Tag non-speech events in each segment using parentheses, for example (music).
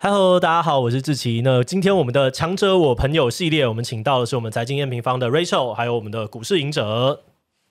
Hello，大家好，我是志奇。那今天我们的强者我朋友系列，我们请到的是我们财经验平方的 Rachel，还有我们的股市赢者。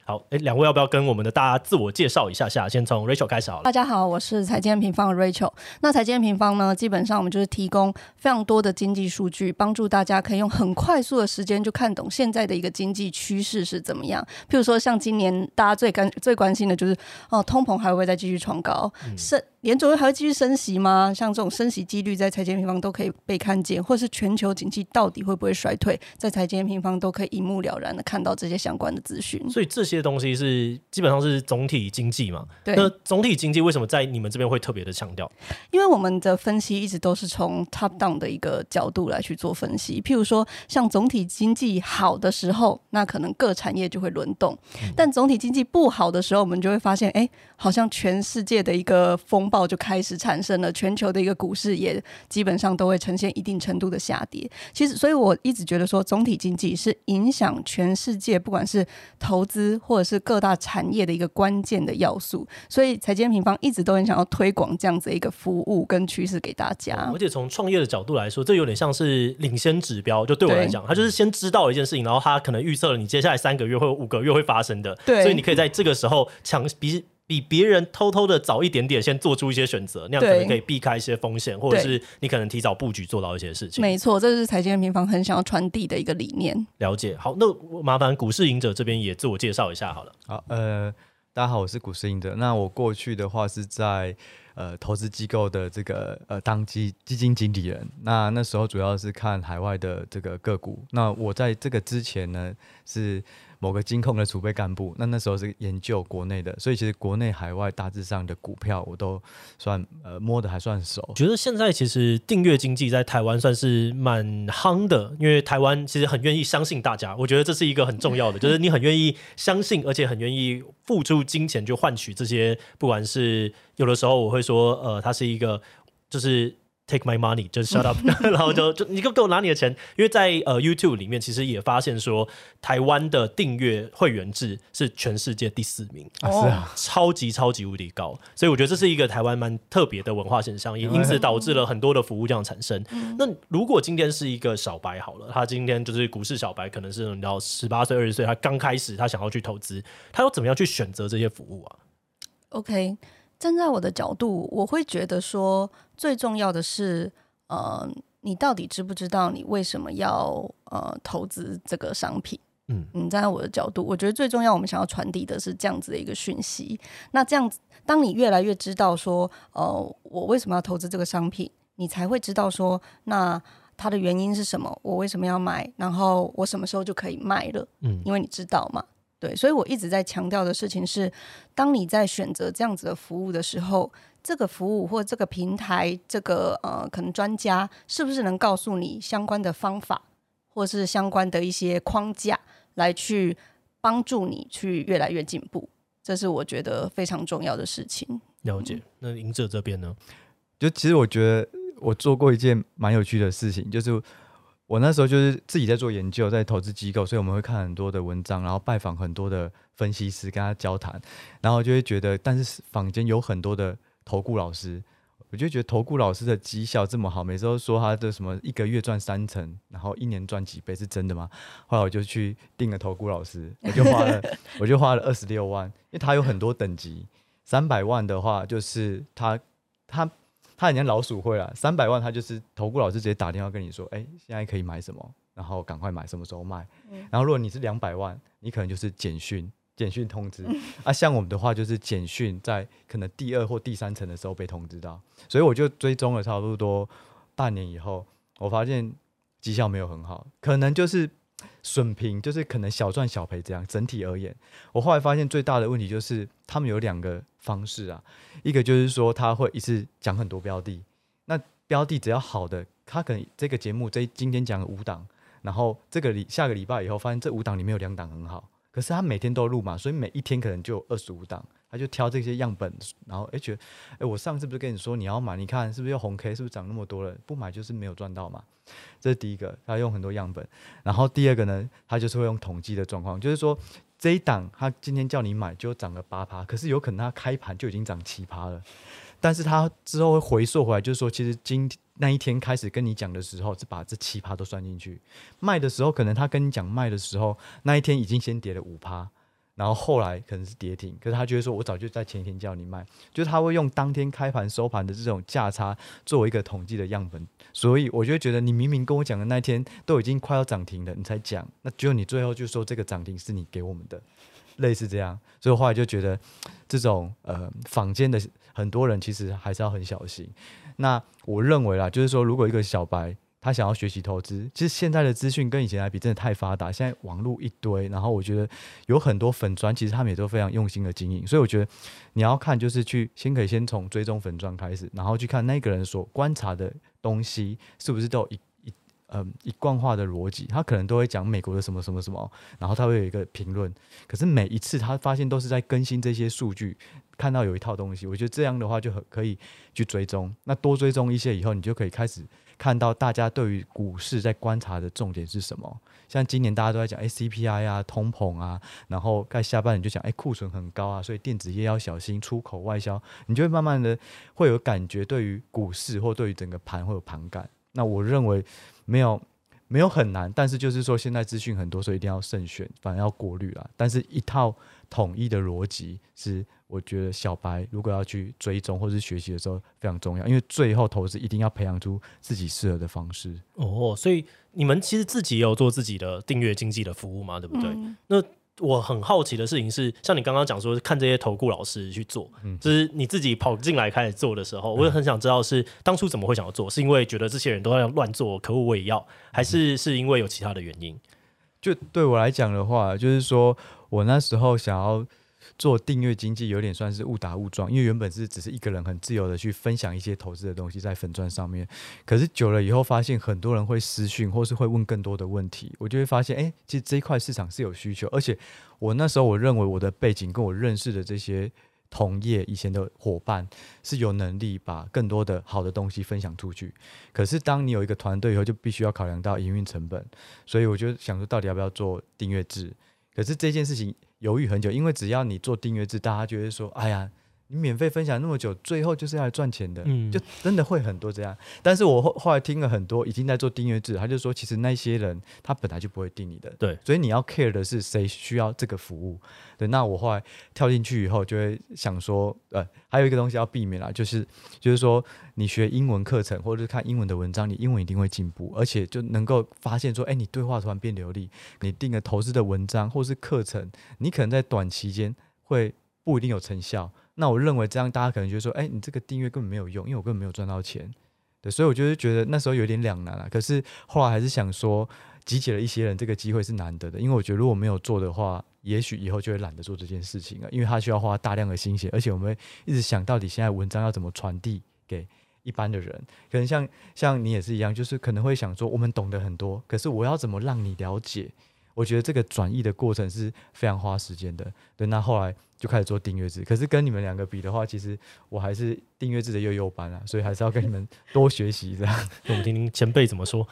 好，哎，两位要不要跟我们的大家自我介绍一下下？先从 Rachel 开始好了。大家好，我是财经平方的 Rachel。那财经平方呢，基本上我们就是提供非常多的经济数据，帮助大家可以用很快速的时间就看懂现在的一个经济趋势是怎么样。譬如说，像今年大家最关最关心的就是哦，通膨还会不会再继续创高？是、嗯。联准会还会继续升息吗？像这种升息几率在财经平方都可以被看见，或是全球经济到底会不会衰退，在财经平方都可以一目了然的看到这些相关的资讯。所以这些东西是基本上是总体经济嘛？对。那总体经济为什么在你们这边会特别的强调？因为我们的分析一直都是从 top down 的一个角度来去做分析。譬如说，像总体经济好的时候，那可能各产业就会轮动；嗯、但总体经济不好的时候，我们就会发现，哎、欸，好像全世界的一个风暴。就开始产生了，全球的一个股市也基本上都会呈现一定程度的下跌。其实，所以我一直觉得说，总体经济是影响全世界，不管是投资或者是各大产业的一个关键的要素。所以，财经平方一直都很想要推广这样子一个服务跟趋势给大家。而且从创业的角度来说，这有点像是领先指标。就对我来讲，他就是先知道了一件事情，然后他可能预测了你接下来三个月或五个月会发生的。对，所以你可以在这个时候抢比。比别人偷偷的早一点点，先做出一些选择，那样可能可以避开一些风险，或者是你可能提早布局做到一些事情。没错，这是财经平方很想要传递的一个理念。了解，好，那麻烦股市赢者这边也自我介绍一下好了。好，呃，大家好，我是股市赢者。那我过去的话是在呃投资机构的这个呃当基基金经理人，那那时候主要是看海外的这个个股。那我在这个之前呢是。某个金控的储备干部，那那时候是研究国内的，所以其实国内海外大致上的股票我都算呃摸得还算熟。觉得现在其实订阅经济在台湾算是蛮夯的，因为台湾其实很愿意相信大家，我觉得这是一个很重要的，(laughs) 就是你很愿意相信，而且很愿意付出金钱去换取这些，不管是有的时候我会说，呃，它是一个就是。Take my money，就是 shut up，(laughs) 然后就就你给我拿你的钱，因为在呃 YouTube 里面其实也发现说，台湾的订阅会员制是全世界第四名，啊是啊，超级超级无敌高，所以我觉得这是一个台湾蛮特别的文化现象，也因此导致了很多的服务这样产生。那如果今天是一个小白好了，他今天就是股市小白，可能是你知道十八岁二十岁，他刚开始他想要去投资，他要怎么样去选择这些服务啊？OK。站在我的角度，我会觉得说，最重要的是，呃，你到底知不知道你为什么要呃投资这个商品？嗯，你站在我的角度，我觉得最重要，我们想要传递的是这样子的一个讯息。那这样子，当你越来越知道说，呃，我为什么要投资这个商品，你才会知道说，那它的原因是什么？我为什么要买？然后我什么时候就可以卖了？嗯，因为你知道嘛。对，所以我一直在强调的事情是，当你在选择这样子的服务的时候，这个服务或这个平台，这个呃，可能专家是不是能告诉你相关的方法，或是相关的一些框架，来去帮助你去越来越进步，这是我觉得非常重要的事情。了解。那赢者这边呢？就其实我觉得我做过一件蛮有趣的事情，就是。我那时候就是自己在做研究，在投资机构，所以我们会看很多的文章，然后拜访很多的分析师，跟他交谈，然后就会觉得，但是坊间有很多的投顾老师，我就觉得投顾老师的绩效这么好，每次都说他的什么一个月赚三成，然后一年赚几倍，是真的吗？后来我就去订了投顾老师，我就花了，(laughs) 我就花了二十六万，因为他有很多等级，三百万的话就是他他。他很像老鼠会啊，三百万他就是投顾老师直接打电话跟你说，哎、欸，现在可以买什么，然后赶快买，什么时候卖。嗯、然后如果你是两百万，你可能就是简讯，(laughs) 简讯通知。嗯、啊，像我们的话就是简讯在可能第二或第三层的时候被通知到，所以我就追踪了差不多半年以后，我发现绩效没有很好，可能就是。损平就是可能小赚小赔这样，整体而言，我后来发现最大的问题就是他们有两个方式啊，一个就是说他会一次讲很多标的，那标的只要好的，他可能这个节目这今天讲五档，然后这个礼下个礼拜以后发现这五档里面有两档很好，可是他每天都录嘛，所以每一天可能就有二十五档。他就挑这些样本，然后哎觉得，哎我上次不是跟你说你要买，你看是不是又红 K，是不是涨那么多了？不买就是没有赚到嘛。这是第一个，他用很多样本。然后第二个呢，他就是会用统计的状况，就是说这一档他今天叫你买就涨了八趴，可是有可能他开盘就已经涨七趴了。但是他之后会回溯回来，就是说，其实今那一天开始跟你讲的时候，是把这七趴都算进去。卖的时候，可能他跟你讲卖的时候，那一天已经先跌了五趴。然后后来可能是跌停，可是他觉得说，我早就在前一天叫你卖，就是他会用当天开盘收盘的这种价差作为一个统计的样本，所以我就觉得你明明跟我讲的那天都已经快要涨停了，你才讲，那只有你最后就说这个涨停是你给我们的，类似这样，所以后来就觉得这种呃坊间的很多人其实还是要很小心。那我认为啦，就是说如果一个小白。他想要学习投资，其实现在的资讯跟以前来比，真的太发达。现在网络一堆，然后我觉得有很多粉专，其实他们也都非常用心的经营。所以我觉得你要看，就是去先可以先从追踪粉专开始，然后去看那个人所观察的东西是不是都一一呃一贯化的逻辑。他可能都会讲美国的什么什么什么，然后他会有一个评论。可是每一次他发现都是在更新这些数据，看到有一套东西，我觉得这样的话就很可以去追踪。那多追踪一些以后，你就可以开始。看到大家对于股市在观察的重点是什么？像今年大家都在讲哎 CPI 啊、通膨啊，然后在下半年就讲哎库存很高啊，所以电子业要小心出口外销，你就会慢慢的会有感觉，对于股市或对于整个盘会有盘感。那我认为没有没有很难，但是就是说现在资讯很多，所以一定要慎选，反正要过滤啦。但是一套统一的逻辑是。我觉得小白如果要去追踪或是学习的时候非常重要，因为最后投资一定要培养出自己适合的方式。哦，所以你们其实自己也有做自己的订阅经济的服务嘛，对不对？嗯、那我很好奇的事情是，像你刚刚讲说看这些投顾老师去做，嗯，就是你自己跑进来开始做的时候，我也很想知道是当初怎么会想要做，是因为觉得这些人都在乱做，可恶我也要，还是是因为有其他的原因？就对我来讲的话，就是说我那时候想要。做订阅经济有点算是误打误撞，因为原本是只是一个人很自由的去分享一些投资的东西在粉钻上面，可是久了以后发现很多人会私讯或是会问更多的问题，我就会发现，哎、其实这一块市场是有需求，而且我那时候我认为我的背景跟我认识的这些同业以前的伙伴是有能力把更多的好的东西分享出去，可是当你有一个团队以后，就必须要考量到营运成本，所以我就想说，到底要不要做订阅制？可是这件事情。犹豫很久，因为只要你做订阅制，大家觉得说，哎呀。你免费分享那么久，最后就是要来赚钱的，嗯，就真的会很多这样。但是我后后来听了很多已经在做订阅制，他就说，其实那些人他本来就不会订你的，对。所以你要 care 的是谁需要这个服务。对，那我后来跳进去以后，就会想说，呃，还有一个东西要避免啦，就是就是说，你学英文课程或者是看英文的文章，你英文一定会进步，而且就能够发现说，哎，你对话突然变流利，你订个投资的文章或是课程，你可能在短期间会不一定有成效。那我认为这样，大家可能就说：“哎、你这个订阅根本没有用，因为我根本没有赚到钱。”对，所以我就是觉得那时候有点两难啊。可是后来还是想说，集结了一些人，这个机会是难得的。因为我觉得如果没有做的话，也许以后就会懒得做这件事情了，因为他需要花大量的心血，而且我们一直想到底现在文章要怎么传递给一般的人。可能像像你也是一样，就是可能会想说，我们懂得很多，可是我要怎么让你了解？我觉得这个转译的过程是非常花时间的。对，那后来就开始做订阅制。可是跟你们两个比的话，其实我还是订阅制的幼幼班啊，所以还是要跟你们多学习这样。(laughs) 我们听听前辈怎么说，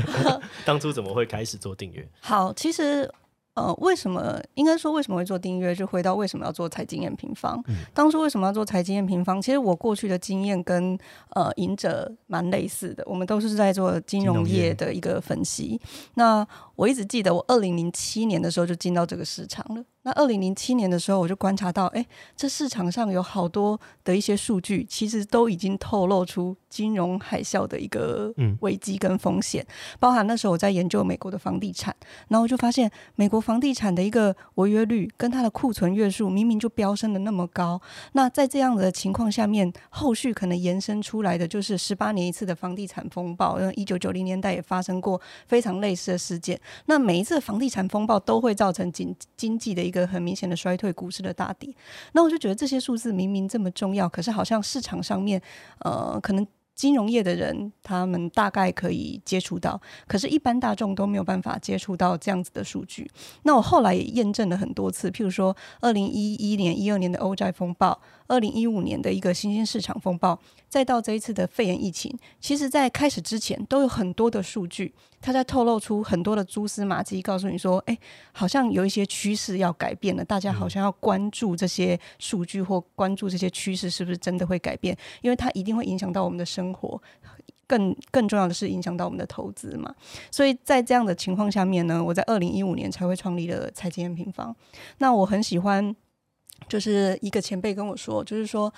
(laughs) 当初怎么会开始做订阅？(laughs) 好，其实。呃，为什么应该说为什么会做订阅？就回到为什么要做财经验平方。嗯、当初为什么要做财经验平方？其实我过去的经验跟呃赢者蛮类似的，我们都是在做金融业的一个分析。那我一直记得，我二零零七年的时候就进到这个市场了。那二零零七年的时候，我就观察到，哎，这市场上有好多的一些数据，其实都已经透露出金融海啸的一个危机跟风险。嗯、包含那时候我在研究美国的房地产，然后我就发现，美国房地产的一个违约率跟它的库存月数明明就飙升的那么高。那在这样的情况下面，后续可能延伸出来的就是十八年一次的房地产风暴，因为一九九零年代也发生过非常类似的事件。那每一次房地产风暴都会造成经经济的一个很明显的衰退，股市的大跌。那我就觉得这些数字明明这么重要，可是好像市场上面，呃，可能。金融业的人，他们大概可以接触到，可是，一般大众都没有办法接触到这样子的数据。那我后来也验证了很多次，譬如说，二零一一年、一二年的欧债风暴，二零一五年的一个新兴市场风暴，再到这一次的肺炎疫情，其实在开始之前都有很多的数据，它在透露出很多的蛛丝马迹，告诉你说，哎，好像有一些趋势要改变了，大家好像要关注这些数据或关注这些趋势是不是真的会改变，因为它一定会影响到我们的生活，更更重要的是影响到我们的投资嘛。所以在这样的情况下面呢，我在二零一五年才会创立了财经 M 平方。那我很喜欢，就是一个前辈跟我说，就是说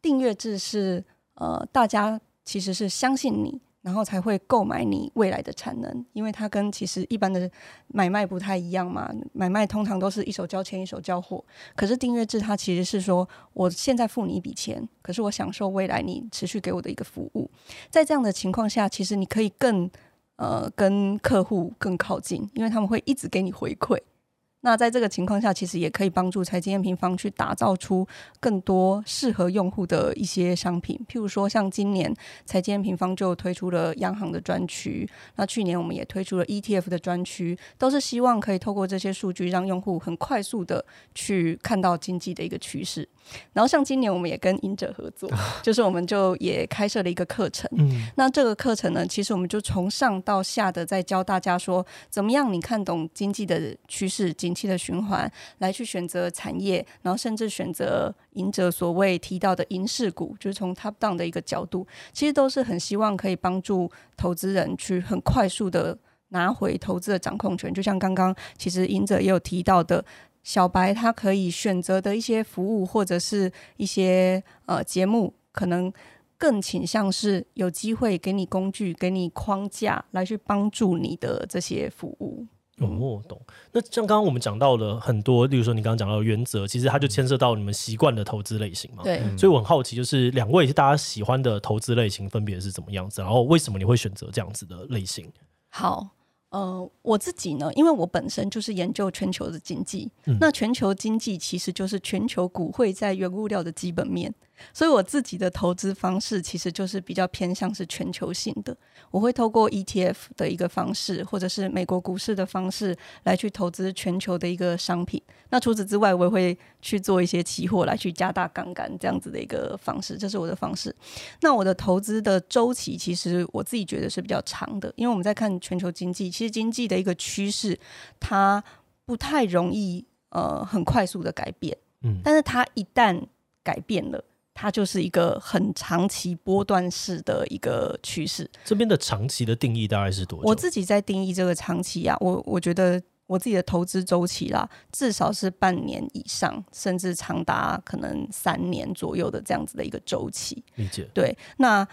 订阅制是呃，大家其实是相信你。然后才会购买你未来的产能，因为它跟其实一般的买卖不太一样嘛。买卖通常都是一手交钱一手交货，可是订阅制它其实是说，我现在付你一笔钱，可是我享受未来你持续给我的一个服务。在这样的情况下，其实你可以更呃跟客户更靠近，因为他们会一直给你回馈。那在这个情况下，其实也可以帮助财经验平方去打造出更多适合用户的一些商品。譬如说，像今年财经验平方就推出了央行的专区，那去年我们也推出了 ETF 的专区，都是希望可以透过这些数据，让用户很快速的去看到经济的一个趋势。然后像今年我们也跟赢者合作，(laughs) 就是我们就也开设了一个课程。那这个课程呢，其实我们就从上到下的在教大家说，怎么样你看懂经济的趋势。景气的循环，来去选择产业，然后甚至选择赢者所谓提到的赢势股，就是从 top down 的一个角度，其实都是很希望可以帮助投资人去很快速的拿回投资的掌控权。就像刚刚其实赢者也有提到的，小白他可以选择的一些服务或者是一些呃节目，可能更倾向是有机会给你工具、给你框架来去帮助你的这些服务。哦，懂。那像刚刚我们讲到了很多，例如说你刚刚讲到的原则，其实它就牵涉到你们习惯的投资类型嘛。对。所以我很好奇，就是两位是大家喜欢的投资类型分别是怎么样子？然后为什么你会选择这样子的类型？好，呃，我自己呢，因为我本身就是研究全球的经济，嗯、那全球经济其实就是全球股汇在原物料的基本面。所以我自己的投资方式其实就是比较偏向是全球性的，我会透过 ETF 的一个方式，或者是美国股市的方式来去投资全球的一个商品。那除此之外，我也会去做一些期货来去加大杠杆这样子的一个方式，这是我的方式。那我的投资的周期其实我自己觉得是比较长的，因为我们在看全球经济，其实经济的一个趋势它不太容易呃很快速的改变，嗯，但是它一旦改变了。它就是一个很长期波段式的一个趋势。这边的长期的定义大概是多久？我自己在定义这个长期啊，我我觉得我自己的投资周期啦，至少是半年以上，甚至长达可能三年左右的这样子的一个周期。理解。对，那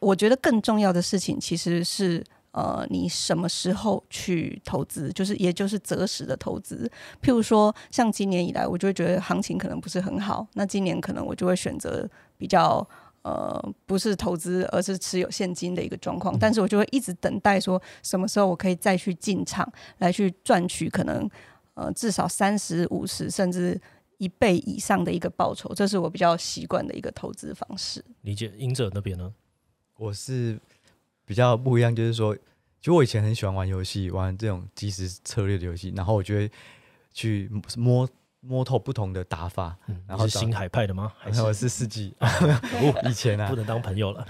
我觉得更重要的事情其实是。呃，你什么时候去投资，就是也就是择时的投资。譬如说，像今年以来，我就会觉得行情可能不是很好，那今年可能我就会选择比较呃，不是投资，而是持有现金的一个状况。但是我就会一直等待，说什么时候我可以再去进场，来去赚取可能呃至少三十五十甚至一倍以上的一个报酬。这是我比较习惯的一个投资方式。理解，英者那边呢？我是。比较不一样，就是说，就我以前很喜欢玩游戏，玩这种即时策略的游戏，然后我就会去摸摸透不同的打法。嗯、然后是星海派的吗？(laughs) 还是我是四季？(laughs) (laughs) 以前啊，不能当朋友了。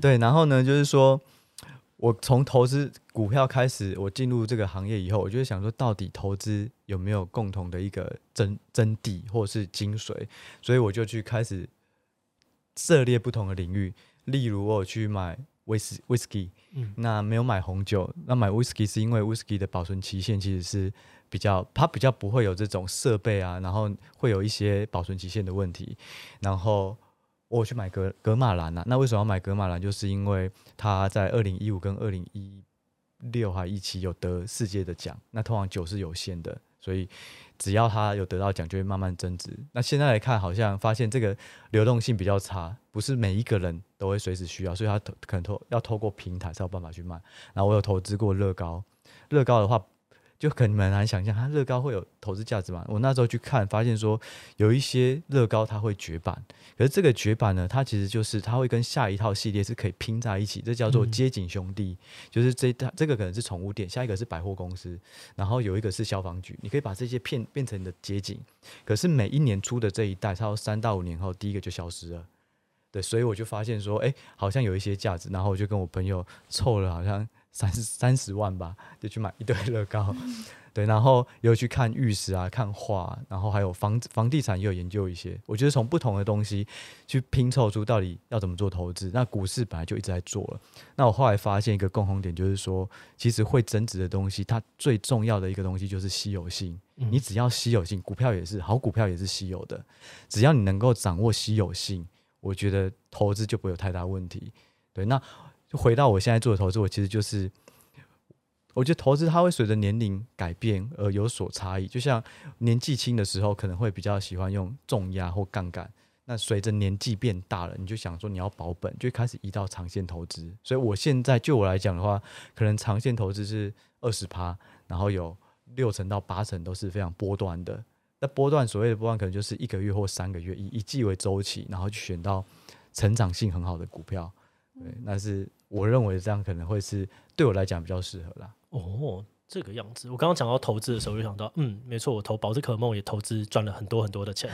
对，然后呢，就是说我从投资股票开始，我进入这个行业以后，我就想说，到底投资有没有共同的一个真真谛或是精髓？所以我就去开始涉猎不同的领域。例如，我有去买威士威士忌，那没有买红酒。那买威士忌是因为威士忌的保存期限其实是比较，它比较不会有这种设备啊，然后会有一些保存期限的问题。然后我去买格格马兰啊，那为什么要买格马兰？就是因为它在二零一五跟二零一六还一起有得世界的奖。那通常酒是有限的，所以。只要他有得到奖，就会慢慢增值。那现在来看，好像发现这个流动性比较差，不是每一个人都会随时需要，所以他可能透要透过平台才有办法去卖。然后我有投资过乐高，乐高的话，就可能很难想象，它乐高会有投资价值吗？我那时候去看，发现说有一些乐高它会绝版，可是这个绝版呢，它其实就是它会跟下一套系列是可以拼在一起，这叫做街景兄弟，嗯、就是这这个可能是宠物店，下一个是百货公司，然后有一个是消防局，你可以把这些片变成你的街景，可是每一年出的这一代，差不多三到五年后，第一个就消失了。对，所以我就发现说，哎，好像有一些价值，然后我就跟我朋友凑了好像三十三十万吧，就去买一堆乐高。(laughs) 对，然后又去看玉石啊，看画，然后还有房房地产也有研究一些。我觉得从不同的东西去拼凑出到底要怎么做投资。那股市本来就一直在做了。那我后来发现一个共同点，就是说，其实会增值的东西，它最重要的一个东西就是稀有性。你只要稀有性，股票也是，好股票也是稀有的。只要你能够掌握稀有性。我觉得投资就不会有太大问题。对，那就回到我现在做的投资，我其实就是，我觉得投资它会随着年龄改变而有所差异。就像年纪轻的时候，可能会比较喜欢用重压或杠杆。那随着年纪变大了，你就想说你要保本，就开始移到长线投资。所以我现在就我来讲的话，可能长线投资是二十趴，然后有六成到八成都是非常波段的。那波段所谓的波段，可能就是一个月或三个月，以一季为周期，然后去选到成长性很好的股票。对，那是我认为这样可能会是对我来讲比较适合啦。哦，这个样子。我刚刚讲到投资的时候，就想到，嗯，没错，我投宝可梦也投资赚了很多很多的钱。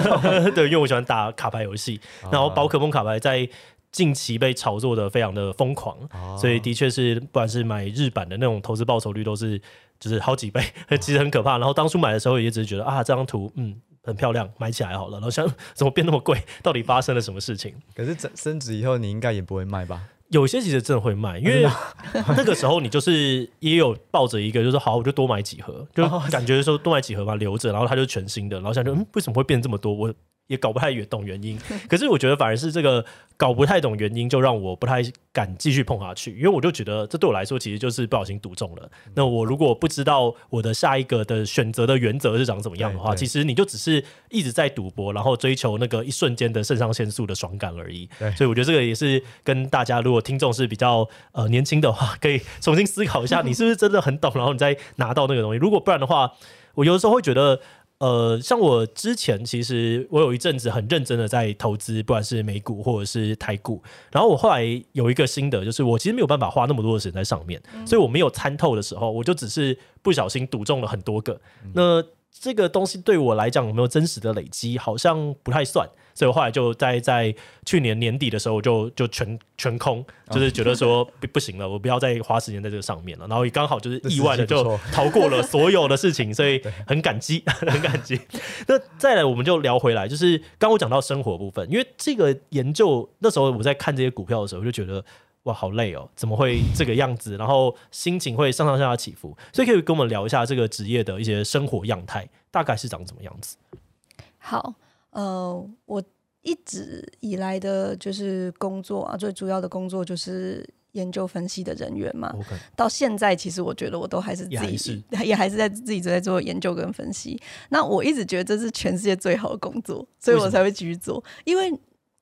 (laughs) 对，因为我喜欢打卡牌游戏，然后宝可梦卡牌在近期被炒作的非常的疯狂，所以的确是不管是买日版的那种投资报酬率都是。就是好几倍，(laughs) 其实很可怕。然后当初买的时候也只是觉得啊，这张图嗯很漂亮，买起来好了。然后想 (laughs) 怎么变那么贵？(laughs) 到底发生了什么事情？可是升值以后，你应该也不会卖吧？有些其实真的会卖，因为 (laughs) 那个时候你就是也有抱着一个，就是好，我就多买几盒，就感觉说多买几盒吧，留着。然后它就全新的，然后想说嗯，为什么会变这么多？我。也搞不太懂原因，可是我觉得反而是这个搞不太懂原因，就让我不太敢继续碰下去，因为我就觉得这对我来说其实就是不小心赌中了。那我如果不知道我的下一个的选择的原则是长怎么样的话，其实你就只是一直在赌博，然后追求那个一瞬间的肾上腺素的爽感而已。所以我觉得这个也是跟大家，如果听众是比较呃年轻的话，可以重新思考一下，你是不是真的很懂，然后你再拿到那个东西。如果不然的话，我有的时候会觉得。呃，像我之前其实我有一阵子很认真的在投资，不管是美股或者是台股。然后我后来有一个心得，就是我其实没有办法花那么多的时间在上面，所以我没有参透的时候，我就只是不小心赌中了很多个。那这个东西对我来讲有没有真实的累积，好像不太算。所以我后来就在在去年年底的时候就就全全空，就是觉得说不 (laughs) 不行了，我不要再花时间在这个上面了。然后也刚好就是意外的就 (laughs) 逃过了所有的事情，所以 (laughs) 很感激，很感激。那再来我们就聊回来，就是刚我讲到生活部分，因为这个研究那时候我在看这些股票的时候，我就觉得哇好累哦，怎么会这个样子？然后心情会上上下下起伏，所以可以跟我们聊一下这个职业的一些生活样态，大概是长什么样子？好。呃，我一直以来的就是工作啊，最主要的工作就是研究分析的人员嘛。到现在，其实我觉得我都还是自己，也还是，(laughs) 也还是在自己在做研究跟分析。那我一直觉得这是全世界最好的工作，所以我才会继续做，因为。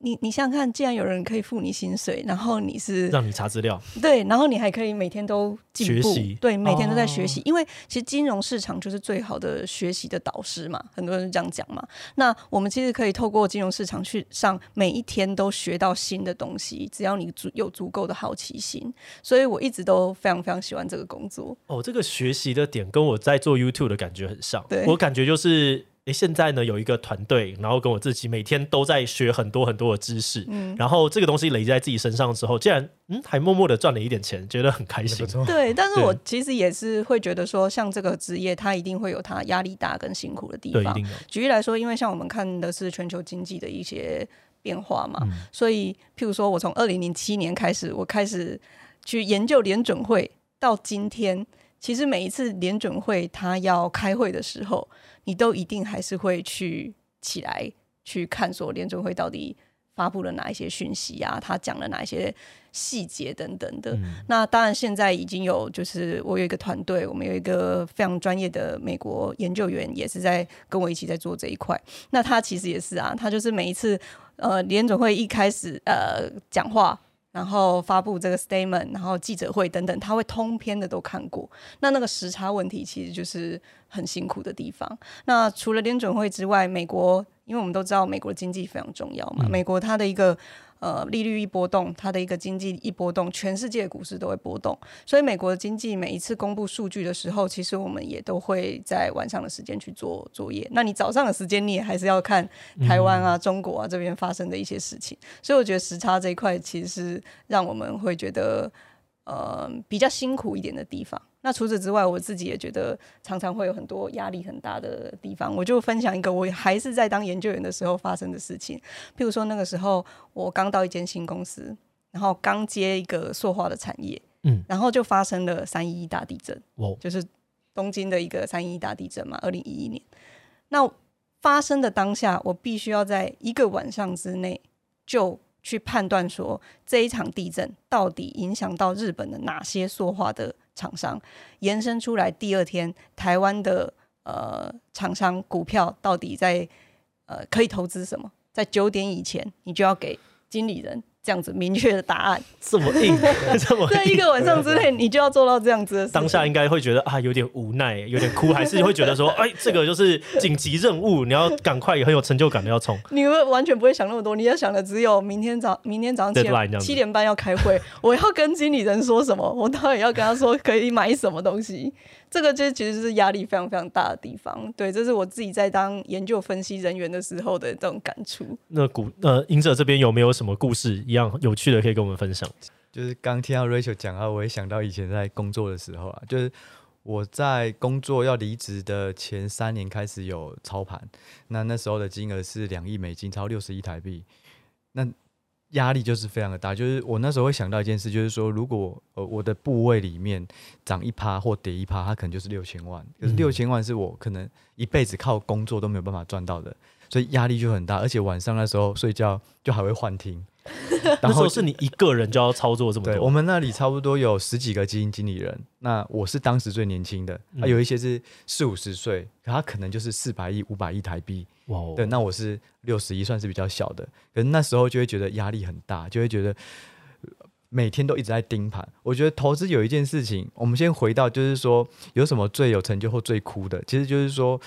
你你想想看，既然有人可以付你薪水，然后你是让你查资料，(laughs) 对，然后你还可以每天都进步，学习，对，每天都在学习，哦，因为其实金融市场就是最好的学习的导师嘛，很多人这样讲嘛。那我们其实可以透过金融市场去上，每一天都学到新的东西，只要你足有足够的好奇心，所以我一直都非常非常喜欢这个工作。哦，这个学习的点跟我在做 YouTube 的感觉很像，对，我感觉就是。诶，现在呢有一个团队，然后跟我自己每天都在学很多很多的知识，嗯，然后这个东西累积在自己身上之后，竟然嗯还默默的赚了一点钱，觉得很开心。(laughs) 对，但是我其实也是会觉得说，像这个职业，它一定会有它压力大跟辛苦的地方。举例来说，因为像我们看的是全球经济的一些变化嘛，嗯，所以譬如说我从二零零七年开始，我开始去研究联准会，到今天，其实每一次联准会他要开会的时候。你都一定还是会去起来去看，说联准会到底发布了哪一些讯息啊？他讲了哪一些细节等等的。嗯。那当然，现在已经有，就是我有一个团队，我们有一个非常专业的美国研究员，也是在跟我一起在做这一块。那他其实也是啊，他就是每一次呃联准会一开始呃讲话。然后发布这个 statement，然后记者会等等，他会通篇的都看过。那那个时差问题其实就是很辛苦的地方。那除了联准会之外，美国，因为我们都知道美国经济非常重要嘛，嗯、美国它的一个。呃，利率一波动，它的一个经济一波动，全世界股市都会波动。所以美国的经济每一次公布数据的时候，其实我们也都会在晚上的时间去做作业。那你早上的时间，你也还是要看台湾啊、中国啊这边发生的一些事情。所以我觉得时差这一块，其实是让我们会觉得呃比较辛苦一点的地方。那除此之外，我自己也觉得常常会有很多压力很大的地方。我就分享一个我还是在当研究员的时候发生的事情。譬如说，那个时候我刚到一间新公司，然后刚接一个塑化的产业，嗯，然后就发生了三一一大地震，哦，就是东京的一个三一一大地震嘛，二零一一年。那发生的当下，我必须要在一个晚上之内就。去判断说这一场地震到底影响到日本的哪些塑化的厂商，延伸出来第二天台湾的呃厂商股票到底在呃可以投资什么，在九点以前你就要给经理人。这样子明确的答案，这么硬，(laughs) 这么硬在一个晚上之内，你就要做到这样子的。当下应该会觉得啊，有点无奈，有点哭，还是会觉得说，(laughs) 哎，这个就是紧急任务，你要赶快，很有成就感的要冲。你会完全不会想那么多，你要想的只有明天早，明天早上七点七点半要开会，我要跟经理人说什么，(laughs) 我当然要跟他说可以买什么东西。这个就其实是压力非常非常大的地方，对，这是我自己在当研究分析人员的时候的这种感触。那古呃，隐者这边有没有什么故事一样有趣的可以跟我们分享？就是刚听到 Rachel 讲啊，我也想到以前在工作的时候啊，就是我在工作要离职的前三年开始有操盘，那那时候的金额是两亿美金，超六十亿台币，那。压力就是非常的大，就是我那时候会想到一件事，就是说，如果呃我的部位里面涨一趴或跌一趴，它可能就是六千万，可是六千万是我可能一辈子靠工作都没有办法赚到的，所以压力就很大，而且晚上那时候睡觉就还会幻听。(laughs) 然后是你一个人就要操作这么多？对，我们那里差不多有十几个基金经理人，那我是当时最年轻的，啊，有一些是四五十岁，可他可能就是四百亿、五百亿台币。哇哦，对，那我是六十亿，算是比较小的。可是那时候就会觉得压力很大，就会觉得每天都一直在盯盘。我觉得投资有一件事情，我们先回到就是说，有什么最有成就或最酷的？其实就是说。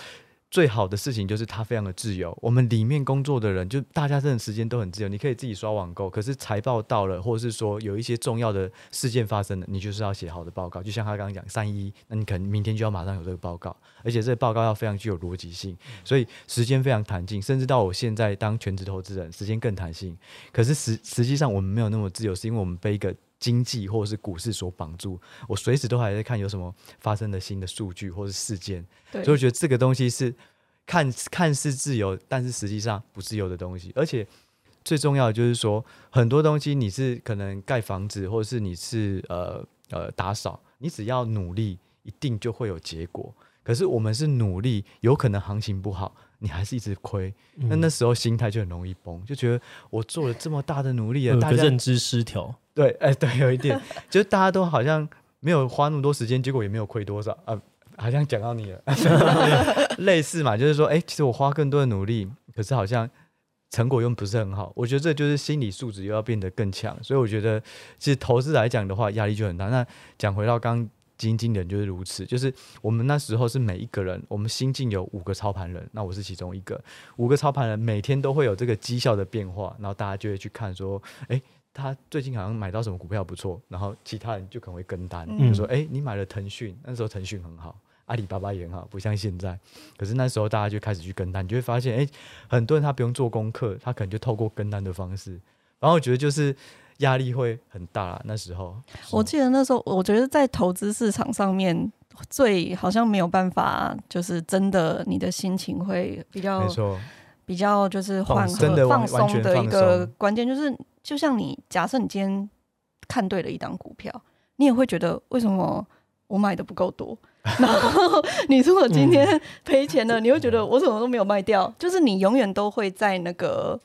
最好的事情就是它非常的自由。我们里面工作的人，就大家真的时间都很自由，你可以自己刷网购。可是财报到了，或者是说有一些重要的事件发生了，你就是要写好的报告。就像他刚刚讲三一，那你可能明天就要马上有这个报告，而且这个报告要非常具有逻辑性，所以时间非常弹性。甚至到我现在当全职投资人，时间更弹性。可是实实际上我们没有那么自由，是因为我们背一个。经济或者是股市所绑住，我随时都还在看有什么发生的新的数据或是事件，所以我觉得这个东西是看看似自由，但是实际上不自由的东西。而且最重要的就是说，很多东西你是可能盖房子，或者是你是呃呃打扫，你只要努力，一定就会有结果。可是我们是努力，有可能行情不好，你还是一直亏，那、嗯、那时候心态就很容易崩，就觉得我做了这么大的努力了，大家认知失调。对，哎、对，有一点，就是大家都好像没有花那么多时间，结果也没有亏多少啊，好像讲到你了，(laughs) 类似嘛，就是说，哎、其实我花更多的努力，可是好像成果又不是很好。我觉得这就是心理素质又要变得更强，所以我觉得其实投资来讲的话，压力就很大。那讲回到刚基金经理就是如此，就是我们那时候是每一个人，我们新进有五个操盘人，那我是其中一个，五个操盘人每天都会有这个绩效的变化，然后大家就会去看说，哎、他最近好像买到什么股票不错，然后其他人就可能会跟单，嗯、就说：“哎、欸，你买了腾讯，那时候腾讯很好，阿里巴巴也很好，不像现在。可是那时候大家就开始去跟单，你就会发现，哎、欸，很多人他不用做功课，他可能就透过跟单的方式。然后我觉得就是压力会很大。那时候，我记得那时候，我觉得在投资市场上面，最好像没有办法，就是真的你的心情会比较，没错，比较就是缓和放松的一个关键就是。就像你假设你今天看对了一档股票，你也会觉得为什么我买的不够多？(laughs) 然后你如果今天赔钱了，你会觉得我什么都没有卖掉？就是你永远都会在那个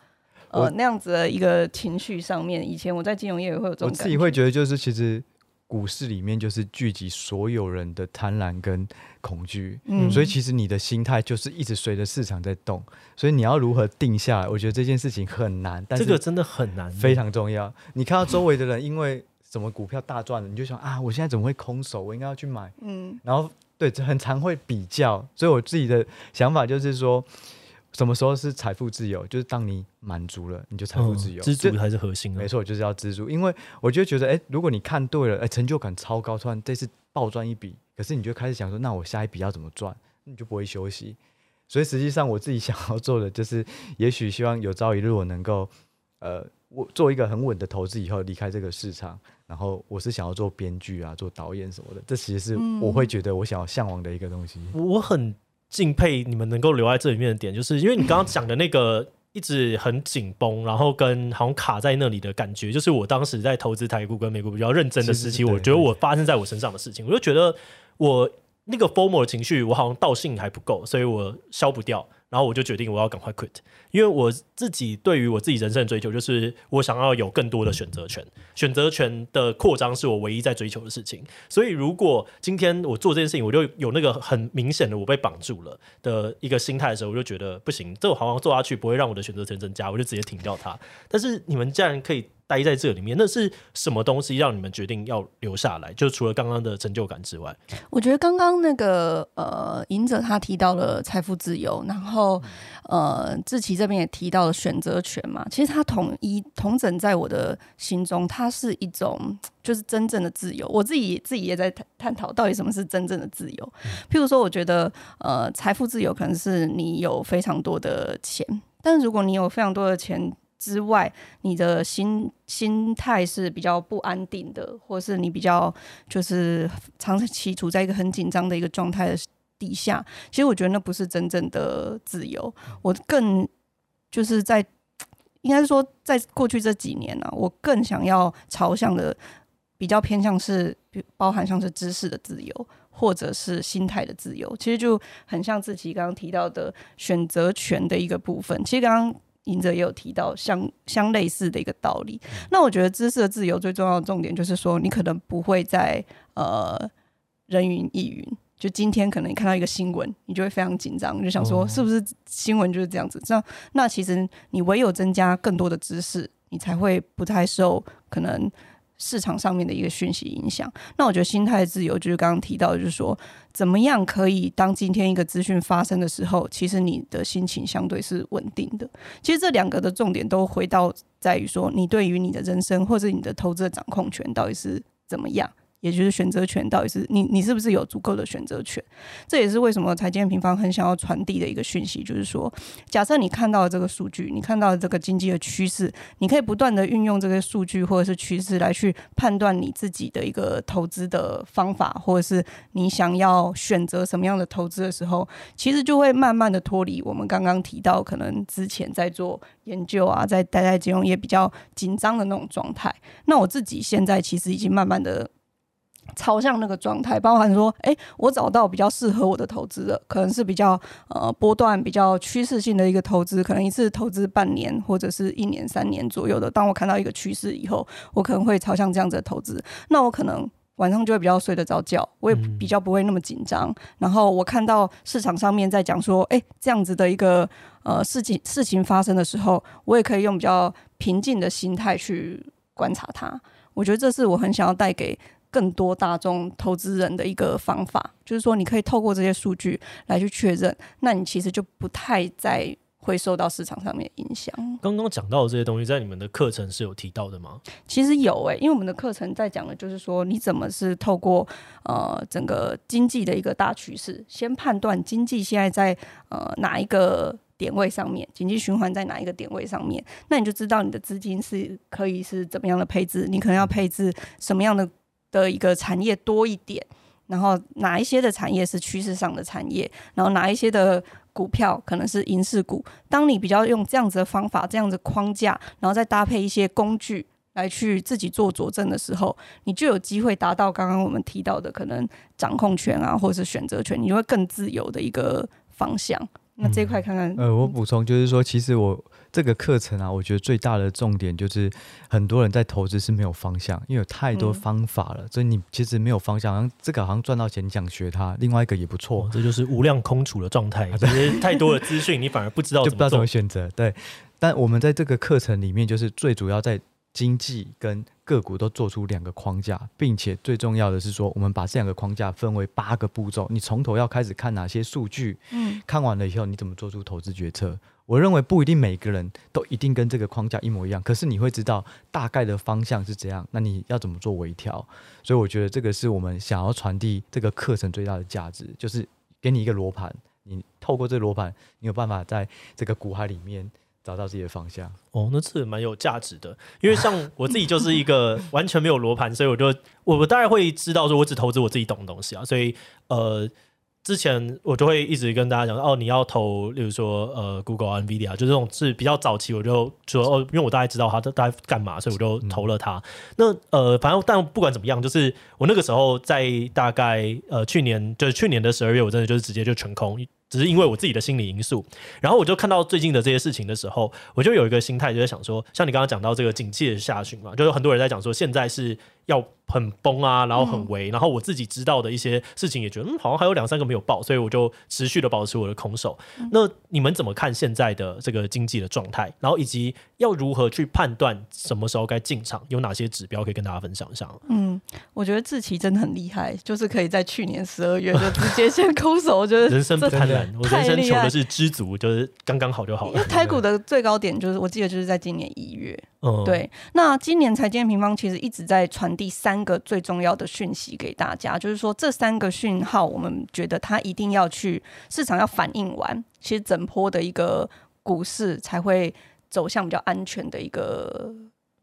呃那样子的一个情绪上面。以前我在金融业也会有这种感觉，我自己会觉得就是其实股市里面就是聚集所有人的贪婪跟恐惧，嗯，所以其实你的心态就是一直随着市场在动，所以你要如何定下来？我觉得这件事情很难，但这个真的很难，非常重要。你看到周围的人因为什么股票大赚了，你就想啊，我现在怎么会空手？我应该要去买，嗯，然后对，很常会比较，所以我自己的想法就是说。什么时候是财富自由？就是当你满足了，你就财富自由。嗯、知足才是核心的。没错，就是要知足。因为我就觉得，哎，如果你看对了，哎，成就感超高，突然这次暴赚一笔，可是你就开始想说，那我下一笔要怎么赚？你就不会休息。所以实际上，我自己想要做的就是，也许希望有朝一日我能够，呃，我做一个很稳的投资以后离开这个市场，然后我是想要做编剧啊，做导演什么的。这其实是我会觉得我想要向往的一个东西。嗯、我很。敬佩你们能够留在这里面的点，就是因为你刚刚讲的那个 (laughs) 一直很紧绷，然后跟好像卡在那里的感觉，就是我当时在投资台股跟美股比较认真的时期，我觉得我发生在我身上的事情，我就觉得我那个 formal 的情绪，我好像道性还不够，所以我消不掉。然后我就决定我要赶快 quit，因为我自己对于我自己人生的追求，就是我想要有更多的选择权，选择权的扩张是我唯一在追求的事情。所以如果今天我做这件事情，我就有那个很明显的我被绑住了的一个心态的时候，我就觉得不行，这我好像做下去不会让我的选择权增加，我就直接停掉它。但是你们既然可以。待在这里面，那是什么东西让你们决定要留下来？就除了刚刚的成就感之外，我觉得刚刚那个呃，隐者他提到了财富自由，然后呃，志奇这边也提到了选择权嘛。其实他统一统整在我的心中，它是一种就是真正的自由。我自己自己也在探探讨到底什么是真正的自由。譬如说，我觉得呃，财富自由可能是你有非常多的钱，但如果你有非常多的钱。之外，你的心心态是比较不安定的，或是你比较就是长期处在一个很紧张的一个状态的底下。其实我觉得那不是真正的自由。我更就是在应该是说，在过去这几年呢、啊，我更想要朝向的比较偏向是包含像是知识的自由，或者是心态的自由。其实就很像自己刚刚提到的选择权的一个部分。其实刚刚。隐者也有提到相相类似的一个道理。那我觉得知识的自由最重要的重点就是说，你可能不会在呃人云亦云。就今天可能你看到一个新闻，你就会非常紧张，就想说是不是新闻就是这样子？这样那其实你唯有增加更多的知识，你才会不太受可能。市场上面的一个讯息影响，那我觉得心态自由就是刚刚提到，就是说怎么样可以当今天一个资讯发生的时候，其实你的心情相对是稳定的。其实这两个的重点都回到在于说，你对于你的人生或者你的投资的掌控权到底是怎么样。也就是选择权到底是你，你是不是有足够的选择权？这也是为什么财经平方很想要传递的一个讯息，就是说，假设你看到这个数据，你看到这个经济的趋势，你可以不断的运用这些数据或者是趋势来去判断你自己的一个投资的方法，或者是你想要选择什么样的投资的时候，其实就会慢慢的脱离我们刚刚提到可能之前在做研究啊，在待在金融业比较紧张的那种状态。那我自己现在其实已经慢慢的。朝向那个状态，包含说，哎、欸，我找到比较适合我的投资的，可能是比较呃波段、比较趋势性的一个投资，可能一次投资半年或者是一年、三年左右的。当我看到一个趋势以后，我可能会朝向这样子的投资。那我可能晚上就会比较睡得着觉，我也比较不会那么紧张。然后我看到市场上面在讲说，哎、欸，这样子的一个呃事情事情发生的时候，我也可以用比较平静的心态去观察它。我觉得这是我很想要带给。更多大众投资人的一个方法，就是说，你可以透过这些数据来去确认，那你其实就不太再会受到市场上面的影响。刚刚讲到的这些东西，在你们的课程是有提到的吗？其实有诶、欸，因为我们的课程在讲的就是说，你怎么是透过呃整个经济的一个大趋势，先判断经济现在在呃哪一个点位上面，经济循环在哪一个点位上面，那你就知道你的资金是可以是怎么样的配置，你可能要配置什么样的。的一个产业多一点，然后哪一些的产业是趋势上的产业，然后哪一些的股票可能是银饰股。当你比较用这样子的方法、这样子框架，然后再搭配一些工具来去自己做佐证的时候，你就有机会达到刚刚我们提到的可能掌控权啊，或者是选择权，你就会更自由的一个方向。那这一块看看，呃，我补充就是说，其实我。这个课程啊，我觉得最大的重点就是很多人在投资是没有方向，因为有太多方法了，嗯、所以你其实没有方向。好像这个好像赚到钱，你想学它，另外一个也不错、哦，这就是无量空处的状态。其实太多的资讯，你反而不知道 (laughs) 就不知道怎么选择。对，但我们在这个课程里面，就是最主要在经济跟个股都做出两个框架，并且最重要的是说，我们把这两个框架分为八个步骤。你从头要开始看哪些数据，嗯，看完了以后你怎么做出投资决策？我认为不一定每个人都一定跟这个框架一模一样，可是你会知道大概的方向是怎样。那你要怎么做微调？所以我觉得这个是我们想要传递这个课程最大的价值，就是给你一个罗盘，你透过这个罗盘，你有办法在这个股海里面。找到自己的方向哦，那是蛮有价值的。因为像我自己就是一个完全没有罗盘，所以我就我我大概会知道说，我只投资我自己懂的东西啊。所以呃，之前我就会一直跟大家讲哦，你要投，例如说呃，Google、NVIDIA，就这种是比较早期，我就说哦，因为我大概知道他大概干嘛，所以我就投了它。那呃，反正但不管怎么样，就是我那个时候在大概呃去年，就是去年的十二月，我真的就是直接就全空。只是因为我自己的心理因素，然后我就看到最近的这些事情的时候，我就有一个心态，就在想说，像你刚刚讲到这个警戒的下旬嘛，就是很多人在讲说现在是要很崩啊，然后很危，然后我自己知道的一些事情也觉得，嗯，好像还有两三个没有报，所以我就持续的保持我的空手。那你们怎么看现在的这个经济的状态？然后以及要如何去判断什么时候该进场？有哪些指标可以跟大家分享一下？嗯，我觉得志奇真的很厉害，就是可以在去年十二月就直接先空手，我觉得 (laughs) 人生不贪婪，我人生求的是知足，就是刚刚好就好了。因为台股的最高点就是我记得就是在今年一月。对。那今年财经平方其实一直在传递三个最重要的讯息给大家，就是说这三个讯号，我们觉得它一定要去市场要反应完，其实整波的一个股市才会走向比较安全的一个。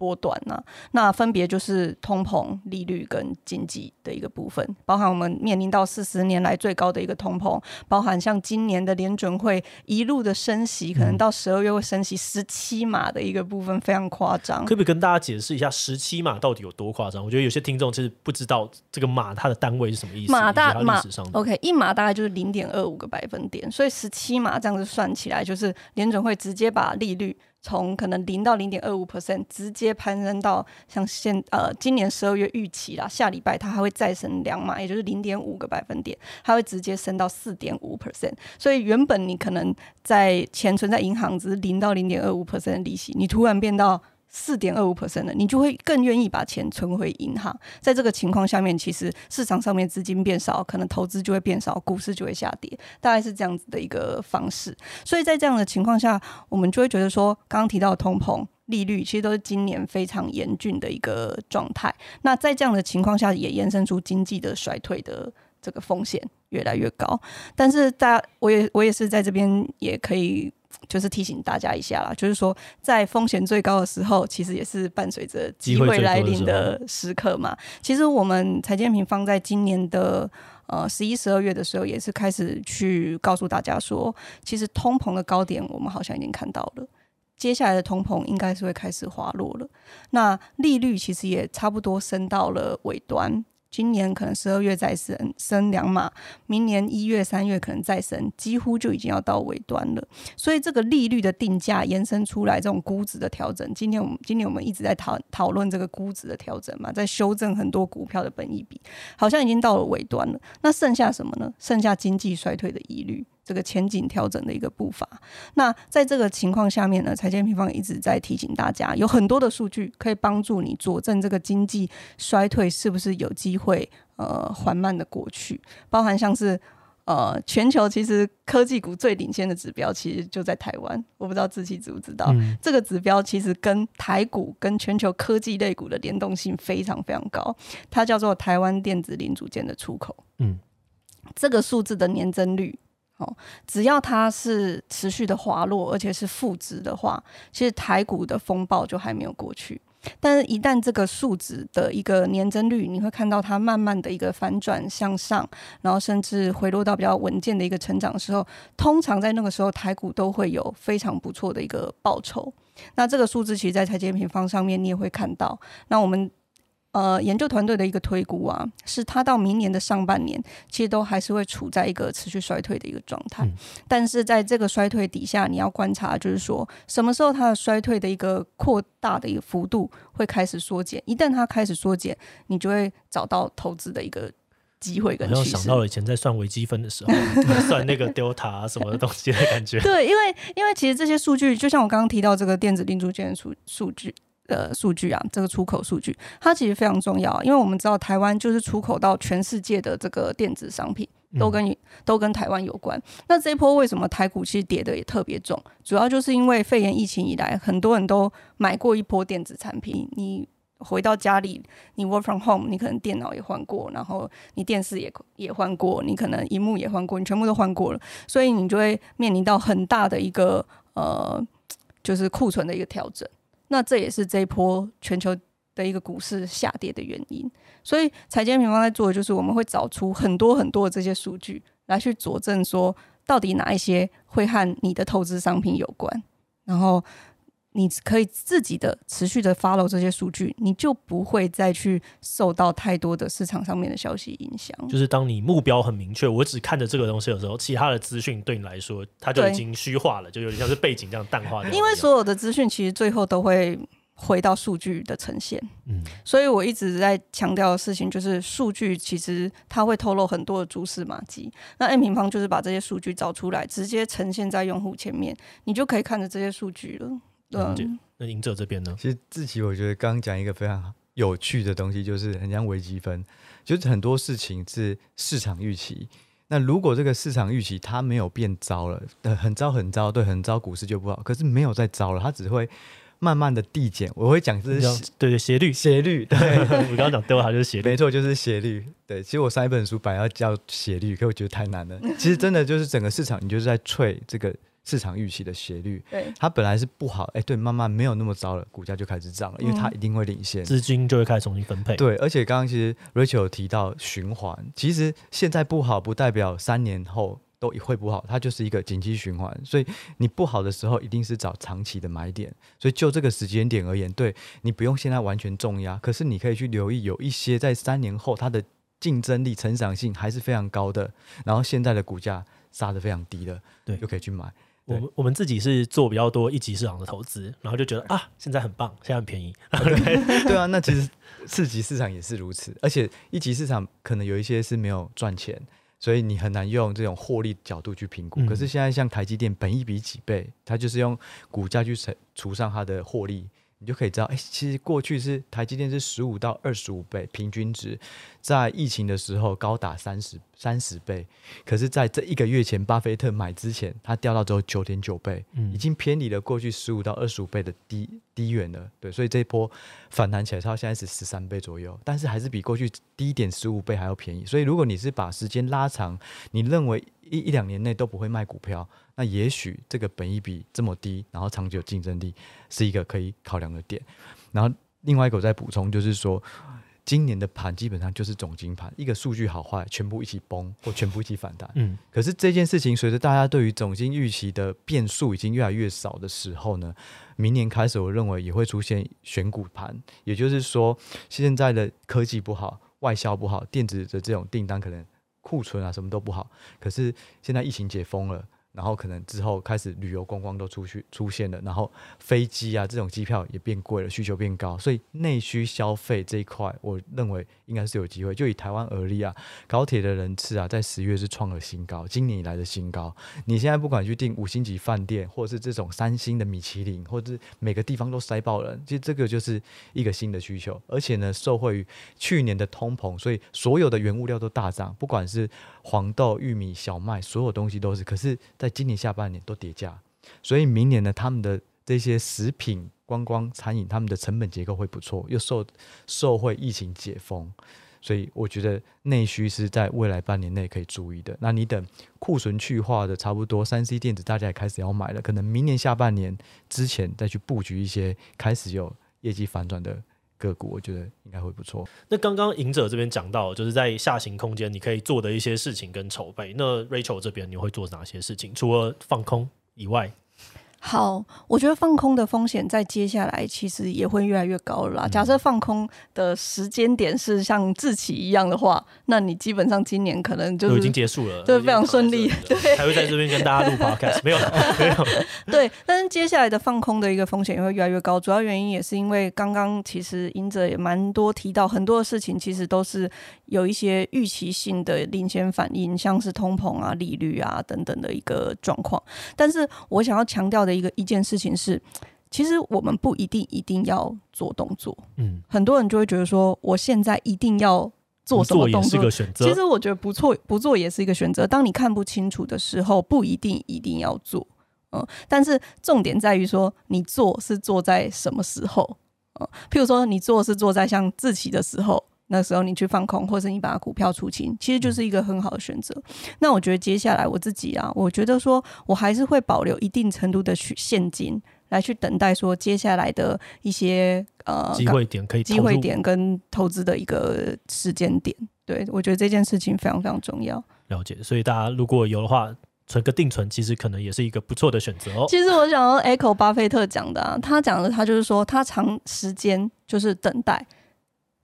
波段呢、啊？那分别就是通膨、利率跟经济的一个部分，包含我们面临到四十年来最高的一个通膨，包含像今年的联准会一路的升息，可能到十二月会升息十七码的一个部分，非常夸张。可不可以跟大家解释一下十七码到底有多夸张？我觉得有些听众其实不知道这个码它的单位是什么意思。码大码，OK，一码大概就是零点二五个百分点，所以十七码这样子算起来，就是联准会直接把利率。从可能零到零点二五 percent，直接攀升到像现呃今年十二月预期啦，下礼拜它还会再升两码，也就是零点五个百分点，它会直接升到四点五 percent。所以原本你可能在钱存在银行只是零到零点二五 percent 的利息，你突然变到。四点二五 percent 的，你就会更愿意把钱存回银行。在这个情况下面，其实市场上面资金变少，可能投资就会变少，股市就会下跌，大概是这样子的一个方式。所以在这样的情况下，我们就会觉得说，刚刚提到通膨、利率，其实都是今年非常严峻的一个状态。那在这样的情况下，也延伸出经济的衰退的这个风险越来越高。但是，大家，我也我也是在这边也可以。就是提醒大家一下啦，就是说在风险最高的时候，其实也是伴随着机会来临的时刻嘛。其实我们财建平方在今年的呃十一、十二月的时候，也是开始去告诉大家说，其实通膨的高点我们好像已经看到了，接下来的通膨应该是会开始滑落了。那利率其实也差不多升到了尾端。今年可能十二月再升升两码，明年一月、三月可能再升，几乎就已经要到尾端了。所以这个利率的定价延伸出来，这种估值的调整，今天我们今年我们一直在讨讨论这个估值的调整嘛，在修正很多股票的本益比，好像已经到了尾端了。那剩下什么呢？剩下经济衰退的疑虑。这个前景调整的一个步伐。那在这个情况下面呢，财经平方一直在提醒大家，有很多的数据可以帮助你佐证这个经济衰退是不是有机会呃缓慢的过去。包含像是呃全球其实科技股最领先的指标，其实就在台湾。我不知道志祺知不知道，嗯、这个指标其实跟台股跟全球科技类股的联动性非常非常高。它叫做台湾电子零组件的出口。嗯，这个数字的年增率。哦，只要它是持续的滑落，而且是负值的话，其实台股的风暴就还没有过去。但是，一旦这个数值的一个年增率，你会看到它慢慢的一个反转向上，然后甚至回落到比较稳健的一个成长的时候，通常在那个时候，台股都会有非常不错的一个报酬。那这个数字其实，在财经平方上面你也会看到。那我们。呃研究团队的一个推估啊，是它到明年的上半年，其实都还是会处在一个持续衰退的一个状态。嗯、但是在这个衰退底下，你要观察，就是说什么时候它的衰退的一个扩大的一个幅度会开始缩减。一旦它开始缩减，你就会找到投资的一个机会跟趋势。想到了以前在算微积分的时候，(laughs) 算那个 delta 什么的东西的感觉。(laughs) 对，因为因为其实这些数据，就像我刚刚提到这个电子零组件数数据。的数据啊，这个出口数据，它其实非常重要，因为我们知道台湾就是出口到全世界的这个电子商品，都跟、嗯、都跟台湾有关。那这一波为什么台股其实跌的也特别重？主要就是因为肺炎疫情以来，很多人都买过一波电子产品。你回到家里，你 work from home，你可能电脑也换过，然后你电视也也换过，你可能荧幕也换过，你全部都换过了，所以你就会面临到很大的一个呃，就是库存的一个调整。那这也是这一波全球的一个股市下跌的原因，所以财经平方在做的就是我们会找出很多很多的这些数据来去佐证说，到底哪一些会和你的投资商品有关，然后。你可以自己的持续的 follow 这些数据，你就不会再去受到太多的市场上面的消息影响。就是当你目标很明确，我只看着这个东西的时候，其他的资讯对你来说，它就已经虚化了，就有点像是背景这样淡化掉。因为所有的资讯其实最后都会回到数据的呈现。嗯，所以我一直在强调的事情就是，数据其实它会透露很多的蛛丝马迹。那 M 平方就是把这些数据找出来，直接呈现在用户前面，你就可以看着这些数据了。嗯，那赢者这边呢？其实自己，我觉得刚刚讲一个非常有趣的东西，就是很像微积分，就是很多事情是市场预期。那如果这个市场预期它没有变糟了，很糟很糟，对，很糟，股市就不好。可是没有再糟了，它只会慢慢的递减。我会讲这是对对斜率，斜率。对，(laughs) 我刚刚讲对话就是斜率，(laughs) 没错，就是斜率。对，其实我上一本书本来要叫斜率，可我觉得太难了。其实真的就是整个市场，你就是在吹这个。市场预期的斜率，对，它本来是不好，哎，对，慢慢没有那么糟了，股价就开始涨了，因为它一定会领先，资金就会开始重新分配。对，而且刚刚其实 Rachel 有提到循环，其实现在不好不代表三年后都会不好，它就是一个景气循环，所以你不好的时候一定是找长期的买点。所以就这个时间点而言，对，你不用现在完全重压，可是你可以去留意有一些在三年后它的竞争力、成长性还是非常高的，然后现在的股价杀得非常低的，对，就可以去买。我们我们自己是做比较多一级市场的投资，然后就觉得啊，现在很棒，现在很便宜。(laughs) 对，(laughs) 啊，那其实四级市场也是如此，而且一级市场可能有一些是没有赚钱，所以你很难用这种获利角度去评估。嗯、可是现在像台积电，本一比几倍，它就是用股价去乘除上它的获利。你就可以知道，哎、欸，其实过去是台积电是十五到二十五倍平均值，在疫情的时候高达三十三十倍，可是在这一个月前，巴菲特买之前，它掉到只有九点九倍，已经偏离了过去十五到二十五倍的低低远了。对，所以这一波反弹起来，它现在是十三倍左右，但是还是比过去低一点十五倍还要便宜。所以如果你是把时间拉长，你认为一一两年内都不会卖股票。那也许这个本益比这么低，然后长久竞争力是一个可以考量的点。然后另外一个我再补充，就是说今年的盘基本上就是总经盘，一个数据好坏全部一起崩或全部一起反弹。嗯，可是这件事情随着大家对于总经预期的变数已经越来越少的时候呢，明年开始我认为也会出现选股盘，也就是说现在的科技不好，外销不好，电子的这种订单可能库存啊什么都不好，可是现在疫情解封了。然后可能之后开始旅游观光都出去出现了，然后飞机啊这种机票也变贵了，需求变高，所以内需消费这一块，我认为应该是有机会。就以台湾而立啊，高铁的人次啊，在十月是创了新高，今年以来的新高。你现在不管去订五星级饭店，或者是这种三星的米其林，或者是每个地方都塞爆人，其实这个就是一个新的需求。而且呢，受惠于去年的通膨，所以所有的原物料都大涨，不管是黄豆、玉米、小麦，所有东西都是。可是在今年下半年都跌价，所以明年呢，他们的这些食品、观光、餐饮，他们的成本结构会不错，又受受惠疫情解封，所以我觉得内需是在未来半年内可以注意的。那你等库存去化的差不多，三 C 电子大家也开始要买了，可能明年下半年之前再去布局一些开始有业绩反转的。个股我觉得应该会不错。那刚刚赢者这边讲到，就是在下行空间你可以做的一些事情跟筹备。那 Rachel 这边你会做哪些事情？除了放空以外？好，我觉得放空的风险在接下来其实也会越来越高了假设放空的时间点是像自己一样的话，那你基本上今年可能就是已经结束了，对，非常顺利，对，还会在这边跟大家录 podcast，(laughs) 没有，没有，对。但是接下来的放空的一个风险也会越来越高，主要原因也是因为刚刚其实赢者也蛮多提到很多的事情，其实都是有一些预期性的领先反应，像是通膨啊、利率啊等等的一个状况。但是我想要强调的。一个一件事情是，其实我们不一定一定要做动作。嗯，很多人就会觉得说，我现在一定要做什么动作，是个选择。其实我觉得不错，不做也是一个选择。当你看不清楚的时候，不一定一定要做。嗯，但是重点在于说，你做是做在什么时候？嗯，譬如说，你做是做在像自习的时候。那时候你去放空，或者你把股票出清，其实就是一个很好的选择。那我觉得接下来我自己啊，我觉得说我还是会保留一定程度的去现金来去等待说接下来的一些呃机会点可以机会点跟投资的一个时间点。对，我觉得这件事情非常非常重要。了解，所以大家如果有的话，存个定存，其实可能也是一个不错的选择哦。其实我想要 echo 巴菲特讲的啊，他讲的他就是说他长时间就是等待。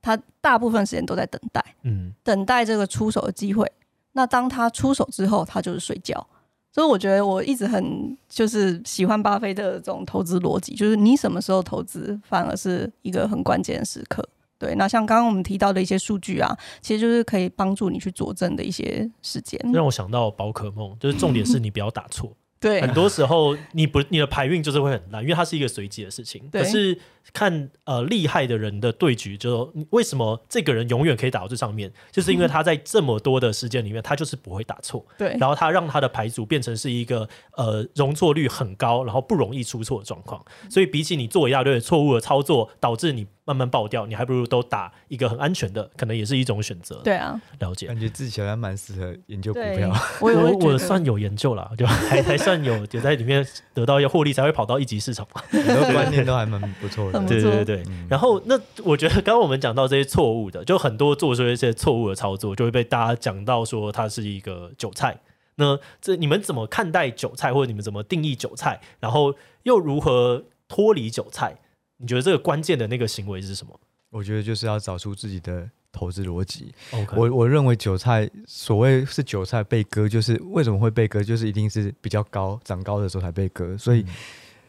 他大部分时间都在等待，嗯，等待这个出手的机会。那当他出手之后，他就是睡觉。所以我觉得我一直很就是喜欢巴菲特的这种投资逻辑，就是你什么时候投资，反而是一个很关键的时刻。对，那像刚刚我们提到的一些数据啊，其实就是可以帮助你去佐证的一些时间。让我想到宝可梦，就是重点是你不要打错。对，很多时候你不你的牌运就是会很烂，因为它是一个随机的事情。可是看呃厉害的人的对局，就说为什么这个人永远可以打到这上面，就是因为他在这么多的时间里面，他就是不会打错。对，然后他让他的牌组变成是一个呃容错率很高，然后不容易出错的状况。所以比起你做一大堆错误的操作，导致你。慢慢爆掉，你还不如都打一个很安全的，可能也是一种选择。对啊，了解。感觉自己好像蛮适合研究股票。(laughs) 我我我算有研究了，就 (laughs) 还还算有，就在里面得到一些获利，才会跑到一级市场嘛。很多观念都还蛮不错的。对对对。嗯、然后那我觉得刚刚我们讲到这些错误的，就很多做出一些错误的操作，就会被大家讲到说它是一个韭菜。那这你们怎么看待韭菜，或者你们怎么定义韭菜？然后又如何脱离韭菜？你觉得这个关键的那个行为是什么？我觉得就是要找出自己的投资逻辑。我我认为韭菜所谓是韭菜被割，就是为什么会被割，就是一定是比较高长高的时候才被割，所以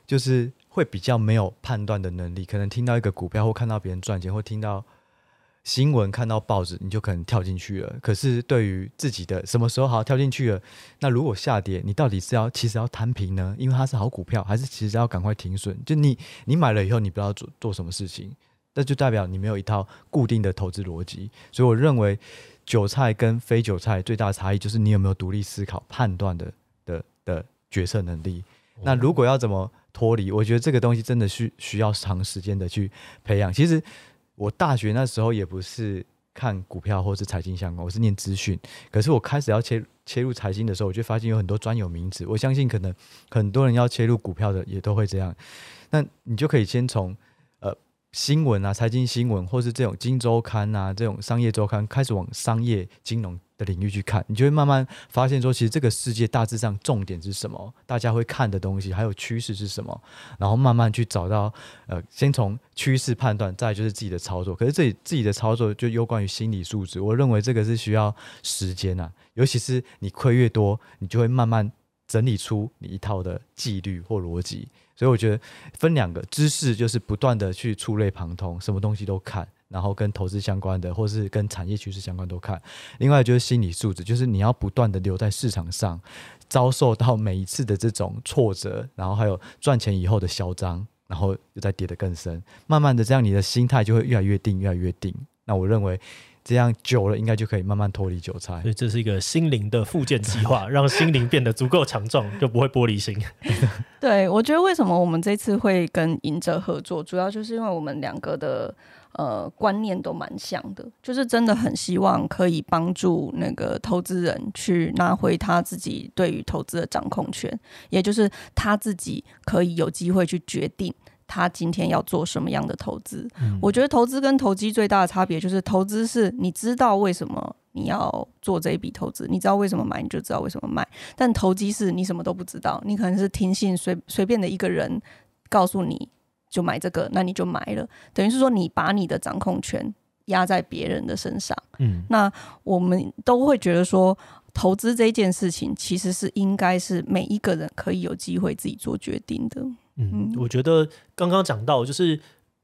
就是会比较没有判断的能力。可能听到一个股票，或看到别人赚钱，或听到新闻、看到报纸，你就可能跳进去了。可是对于自己的什么时候好跳进去了，那如果下跌，你到底是要其实要摊平呢？因为它是好股票，还是其实要赶快停损？就你你买了以后，你不知道做做什么事情。那就代表你没有一套固定的投资逻辑，所以我认为韭菜跟非韭菜最大的差异就是你有没有独立思考、判断的的的决策能力。那如果要怎么脱离，我觉得这个东西真的需需要长时间的去培养。其实我大学那时候也不是看股票或是财经相关，我是念资讯。可是我开始要切切入财经的时候，我就发现有很多专有名词。我相信可能很多人要切入股票的也都会这样。那你就可以先从呃。新闻啊，财经新闻，或是这种金周刊啊，这种商业周刊，开始往商业金融的领域去看，你就会慢慢发现说，其实这个世界大致上重点是什么，大家会看的东西，还有趋势是什么，然后慢慢去找到，呃，先从趋势判断，再就是自己的操作。可是自己自己的操作就攸关于心理素质，我认为这个是需要时间啊，尤其是你亏越多，你就会慢慢整理出你一套的纪律或逻辑。所以我觉得分两个知识，就是不断的去触类旁通，什么东西都看，然后跟投资相关的，或是跟产业趋势相关都看。另外就是心理素质，就是你要不断的留在市场上，遭受到每一次的这种挫折，然后还有赚钱以后的嚣张，然后又再跌得更深，慢慢的这样你的心态就会越来越定，越来越定。那我认为。这样久了，应该就可以慢慢脱离韭菜。所以这是一个心灵的复健计划，让心灵变得足够强壮，就不会玻璃心。(laughs) 对，我觉得为什么我们这次会跟赢者合作，主要就是因为我们两个的呃观念都蛮像的，就是真的很希望可以帮助那个投资人去拿回他自己对于投资的掌控权，也就是他自己可以有机会去决定。他今天要做什么样的投资？嗯、我觉得投资跟投机最大的差别就是，投资是你知道为什么你要做这一笔投资，你知道为什么买，你就知道为什么卖。但投机是你什么都不知道，你可能是听信随随便的一个人告诉你就买这个，那你就买了，等于是说你把你的掌控权压在别人的身上。嗯，那我们都会觉得说，投资这件事情其实是应该是每一个人可以有机会自己做决定的。嗯，我觉得刚刚讲到就是。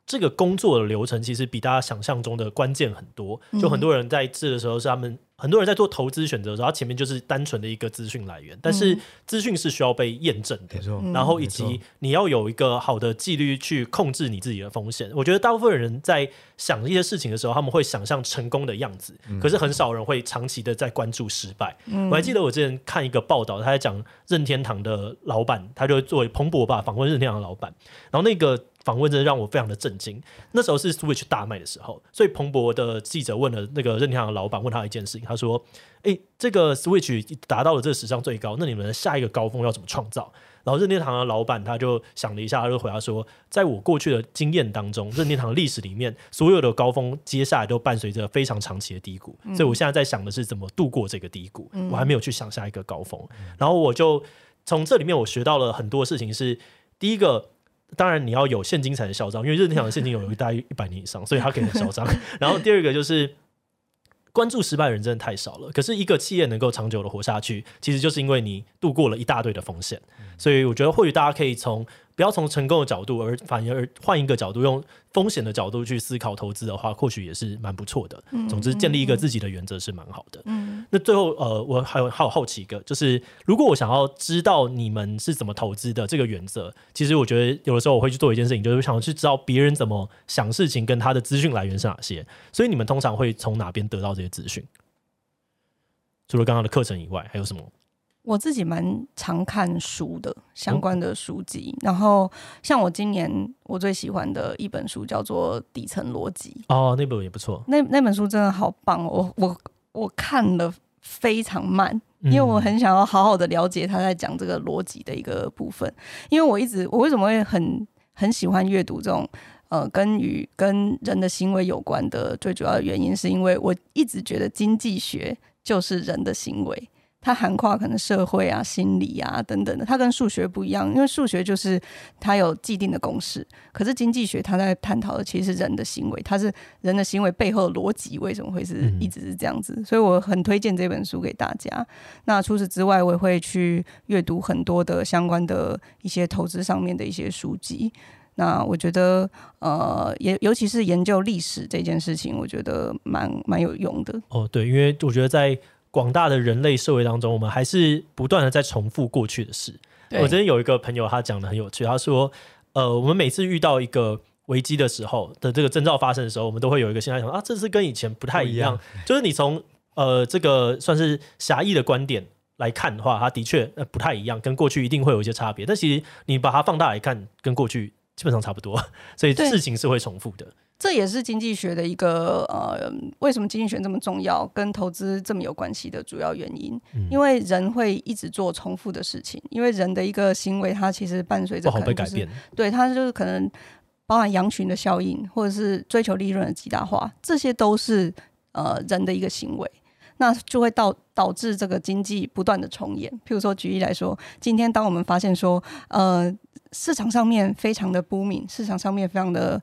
这个工作的流程其实比大家想象中的关键很多，就很多人在这的时候是他们很多人在做投资选择的时候，他前面就是单纯的一个资讯来源，但是资讯是需要被验证的，然后以及你要有一个好的纪律去控制你自己的风险。我觉得大部分人在想一些事情的时候，他们会想象成功的样子，可是很少人会长期的在关注失败。我还记得我之前看一个报道，他在讲任天堂的老板，他就作为彭博吧访问任天堂的老板，然后那个。访问真的让我非常的震惊。那时候是 Switch 大卖的时候，所以彭博的记者问了那个任天堂的老板，问他一件事情，他说：“诶，这个 Switch 达到了这个史上最高，那你们的下一个高峰要怎么创造？”然后任天堂的老板他就想了一下，他就回答说：“在我过去的经验当中，任天堂历史里面 (laughs) 所有的高峰，接下来都伴随着非常长期的低谷。所以我现在在想的是怎么度过这个低谷，我还没有去想下一个高峰。然后我就从这里面我学到了很多事情是，是第一个。”当然，你要有现金才能嚣张，因为任天堂的现金有大约一百年以上，所以他可以很嚣张。(laughs) 然后第二个就是关注失败的人真的太少了，可是一个企业能够长久的活下去，其实就是因为你度过了一大堆的风险。所以我觉得或许大家可以从。不要从成功的角度，而反而换一个角度，用风险的角度去思考投资的话，或许也是蛮不错的。嗯、总之，建立一个自己的原则是蛮好的。嗯，那最后，呃，我还有还有好奇一个，就是如果我想要知道你们是怎么投资的这个原则，其实我觉得有的时候我会去做一件事情，就是想要去知道别人怎么想事情，跟他的资讯来源是哪些。所以你们通常会从哪边得到这些资讯？除了刚刚的课程以外，还有什么？我自己蛮常看书的，相关的书籍。嗯、然后像我今年我最喜欢的一本书叫做《底层逻辑》哦，那本也不错。那那本书真的好棒，我我我看了非常慢，因为我很想要好好的了解他在讲这个逻辑的一个部分。因为我一直我为什么会很很喜欢阅读这种呃跟与跟人的行为有关的，最主要的原因是因为我一直觉得经济学就是人的行为。它涵盖可能社会啊、心理啊等等的，它跟数学不一样，因为数学就是它有既定的公式，可是经济学它在探讨的其实是人的行为，它是人的行为背后的逻辑为什么会是一直是这样子，嗯、所以我很推荐这本书给大家。那除此之外，我也会去阅读很多的相关的一些投资上面的一些书籍。那我觉得，呃，也尤其是研究历史这件事情，我觉得蛮蛮有用的。哦，对，因为我觉得在广大的人类社会当中，我们还是不断的在重复过去的事。我之前有一个朋友，他讲的很有趣，他说：“呃，我们每次遇到一个危机的时候的这个征兆发生的时候，我们都会有一个心态想啊，这是跟以前不太一样。一样就是你从呃这个算是狭义的观点来看的话，它的确呃不太一样，跟过去一定会有一些差别。但其实你把它放大来看，跟过去基本上差不多，(laughs) 所以事情是会重复的。”这也是经济学的一个呃，为什么经济学这么重要，跟投资这么有关系的主要原因。嗯、因为人会一直做重复的事情，因为人的一个行为，它其实伴随着可能、就是、不好被改变。对，它就是可能包含羊群的效应，或者是追求利润的极大化，这些都是呃人的一个行为，那就会导导致这个经济不断的重演。譬如说，举例来说，今天当我们发现说，呃，市场上面非常的不明市场上面非常的。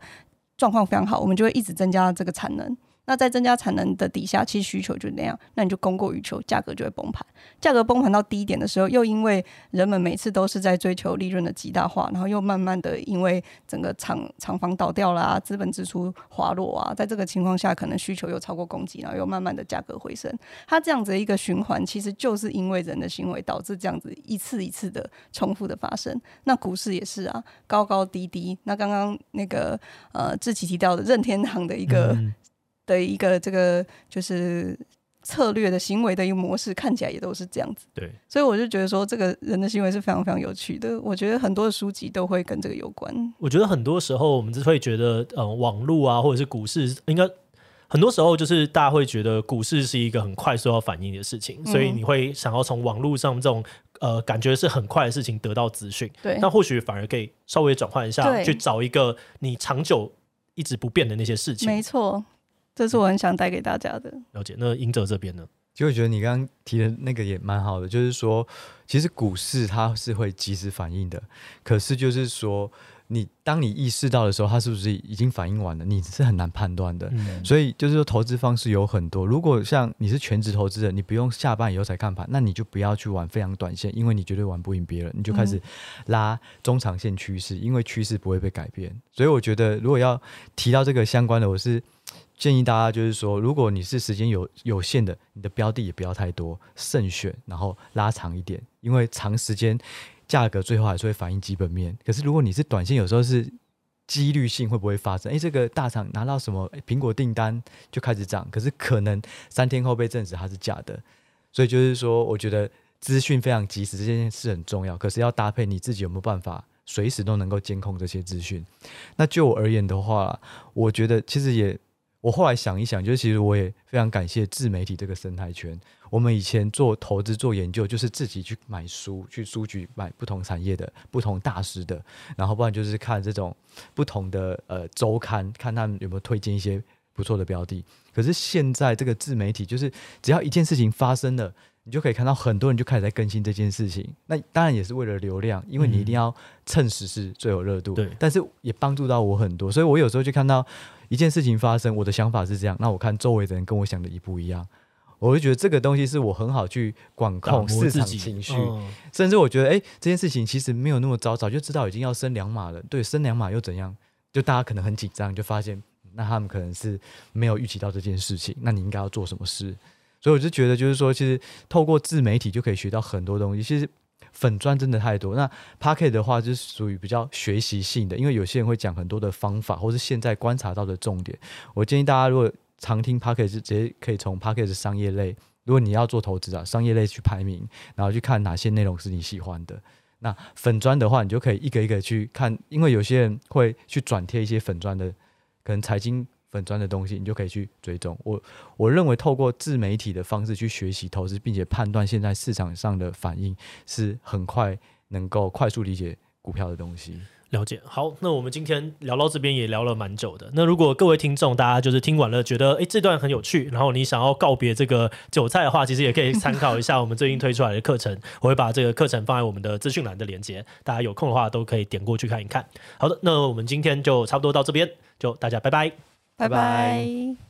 状况非常好，我们就会一直增加这个产能。那在增加产能的底下，其实需求就那样，那你就供过于求，价格就会崩盘。价格崩盘到低点的时候，又因为人们每次都是在追求利润的极大化，然后又慢慢的因为整个厂厂房倒掉啦，资本支出滑落啊，在这个情况下，可能需求又超过供给，然后又慢慢的价格回升。它这样子的一个循环，其实就是因为人的行为导致这样子一次一次的重复的发生。那股市也是啊，高高低低。那刚刚那个呃志祺提到的任天堂的一个。嗯的一个这个就是策略的行为的一个模式，看起来也都是这样子。对，所以我就觉得说，这个人的行为是非常非常有趣的。我觉得很多的书籍都会跟这个有关。我觉得很多时候我们就会觉得，呃，网络啊，或者是股市，应该很多时候就是大家会觉得股市是一个很快速要反应的事情，所以你会想要从网络上这种呃感觉是很快的事情得到资讯。对，那或许反而可以稍微转换一下，去找一个你长久一直不变的那些事情。没错。这是我很想带给大家的。了解。那英哲这边呢？其实我觉得你刚刚提的那个也蛮好的，就是说，其实股市它是会及时反应的，可是就是说，你当你意识到的时候，它是不是已经反应完了？你是很难判断的。嗯、所以就是说，投资方式有很多。如果像你是全职投资人，你不用下班以后才看盘，那你就不要去玩非常短线，因为你绝对玩不赢别人。你就开始拉中长线趋势，因为趋势不会被改变。所以我觉得，如果要提到这个相关的，我是。建议大家就是说，如果你是时间有有限的，你的标的也不要太多，慎选，然后拉长一点，因为长时间价格最后还是会反映基本面。可是如果你是短线，有时候是几率性会不会发生？诶，这个大厂拿到什么苹果订单就开始涨，可是可能三天后被证实它是假的。所以就是说，我觉得资讯非常及时，这件事很重要。可是要搭配你自己有没有办法随时都能够监控这些资讯？那就我而言的话，我觉得其实也。我后来想一想，就是其实我也非常感谢自媒体这个生态圈。我们以前做投资、做研究，就是自己去买书，去书局买不同产业的、不同大师的，然后不然就是看这种不同的呃周刊，看他们有没有推荐一些不错的标的。可是现在这个自媒体，就是只要一件事情发生了。你就可以看到很多人就开始在更新这件事情，那当然也是为了流量，因为你一定要趁时是最有热度。对、但是也帮助到我很多，所以我有时候就看到一件事情发生，我的想法是这样，那我看周围的人跟我想的一不一样，我就觉得这个东西是我很好去管控市场情绪，嗯、甚至我觉得，哎，这件事情其实没有那么糟，早就知道已经要升两码了。对，升两码又怎样？就大家可能很紧张，就发现那他们可能是没有预期到这件事情，那你应该要做什么事？所以我就觉得，就是说，其实透过自媒体就可以学到很多东西。其实粉砖真的太多。那 Pocket 的话，就是属于比较学习性的，因为有些人会讲很多的方法，或是现在观察到的重点。我建议大家，如果常听 Pocket，是直接可以从 Pocket 商业类，如果你要做投资啊，商业类去排名，然后去看哪些内容是你喜欢的。那粉砖的话，你就可以一个一个去看，因为有些人会去转贴一些粉砖的，可能财经。粉专的东西，你就可以去追踪。我我认为透过自媒体的方式去学习投资，并且判断现在市场上的反应，是很快能够快速理解股票的东西。了解。好，那我们今天聊到这边也聊了蛮久的。那如果各位听众大家就是听完了，觉得诶这段很有趣，然后你想要告别这个韭菜的话，其实也可以参考一下我们最近推出来的课程。我会把这个课程放在我们的资讯栏的连接，大家有空的话都可以点过去看一看。好的，那我们今天就差不多到这边，就大家拜拜拜拜。